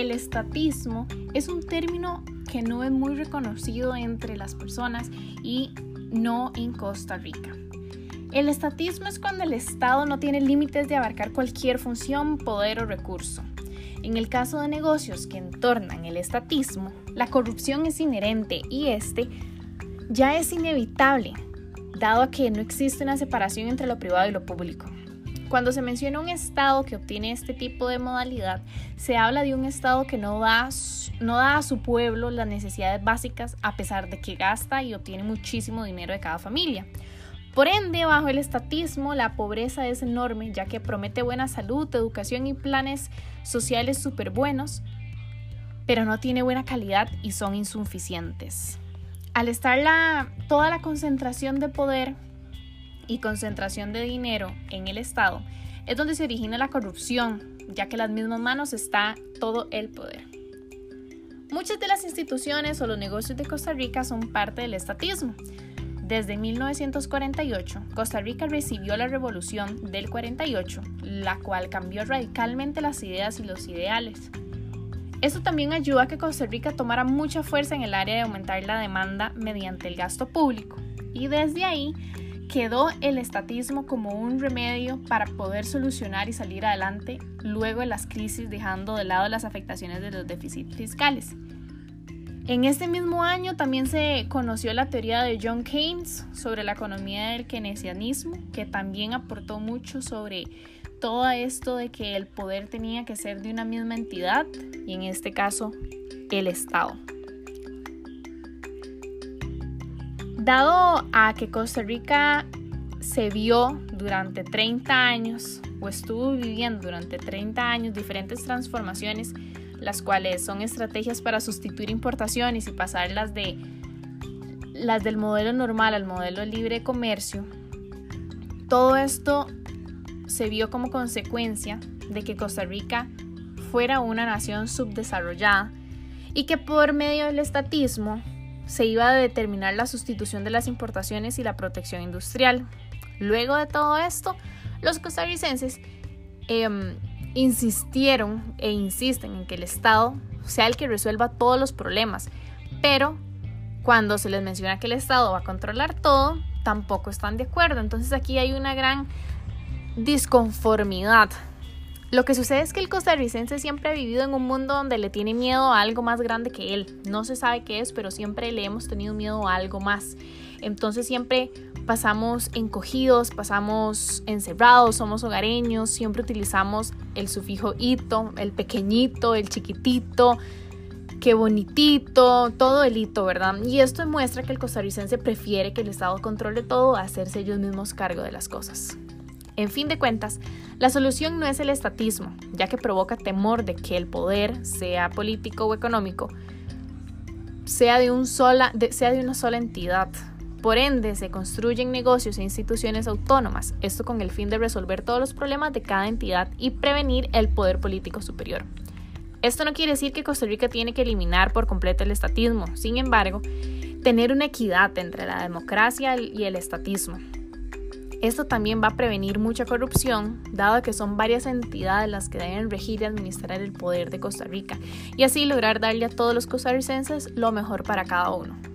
el estatismo es un término que no es muy reconocido entre las personas y no en Costa Rica. El estatismo es cuando el Estado no tiene límites de abarcar cualquier función, poder o recurso. En el caso de negocios que entornan el estatismo, la corrupción es inherente y este ya es inevitable, dado que no existe una separación entre lo privado y lo público. Cuando se menciona un Estado que obtiene este tipo de modalidad, se habla de un Estado que no da, no da a su pueblo las necesidades básicas a pesar de que gasta y obtiene muchísimo dinero de cada familia. Por ende, bajo el estatismo, la pobreza es enorme, ya que promete buena salud, educación y planes sociales súper buenos, pero no tiene buena calidad y son insuficientes. Al estar la, toda la concentración de poder y concentración de dinero en el Estado, es donde se origina la corrupción, ya que las mismas manos está todo el poder. Muchas de las instituciones o los negocios de Costa Rica son parte del estatismo. Desde 1948, Costa Rica recibió la revolución del 48, la cual cambió radicalmente las ideas y los ideales. Esto también ayudó a que Costa Rica tomara mucha fuerza en el área de aumentar la demanda mediante el gasto público. Y desde ahí quedó el estatismo como un remedio para poder solucionar y salir adelante luego de las crisis dejando de lado las afectaciones de los déficits fiscales. En este mismo año también se conoció la teoría de John Keynes sobre la economía del keynesianismo, que también aportó mucho sobre todo esto de que el poder tenía que ser de una misma entidad y en este caso el Estado. Dado a que Costa Rica se vio durante 30 años o estuvo viviendo durante 30 años diferentes transformaciones, las cuales son estrategias para sustituir importaciones y pasarlas de las del modelo normal al modelo libre de comercio, todo esto se vio como consecuencia de que Costa Rica fuera una nación subdesarrollada y que por medio del estatismo se iba a determinar la sustitución de las importaciones y la protección industrial. Luego de todo esto, los costarricenses em, insistieron e insisten en que el Estado sea el que resuelva todos los problemas, pero cuando se les menciona que el Estado va a controlar todo, tampoco están de acuerdo. Entonces aquí hay una gran disconformidad lo que sucede es que el costarricense siempre ha vivido en un mundo donde le tiene miedo a algo más grande que él. No se sabe qué es, pero siempre le hemos tenido miedo a algo más. Entonces siempre pasamos encogidos, pasamos encerrados, somos hogareños, siempre utilizamos el sufijo hito, el pequeñito, el chiquitito, qué bonitito, todo el hito, ¿verdad? Y esto demuestra que el costarricense prefiere que el Estado controle todo a hacerse ellos mismos cargo de las cosas. En fin de cuentas, la solución no es el estatismo, ya que provoca temor de que el poder, sea político o económico, sea de, una sola entidad. Por ende, se construyen negocios e instituciones autónomas, esto con el fin de resolver todos los problemas de cada entidad y prevenir el poder político superior. Esto no quiere decir que Costa Rica tiene que eliminar por completo el estatismo, sin embargo, tener una equidad entre la democracia y el estatismo. Esto también va a prevenir mucha corrupción, dado que son varias entidades las que deben regir y administrar el poder de Costa Rica, y así lograr darle a todos los costarricenses lo mejor para cada uno.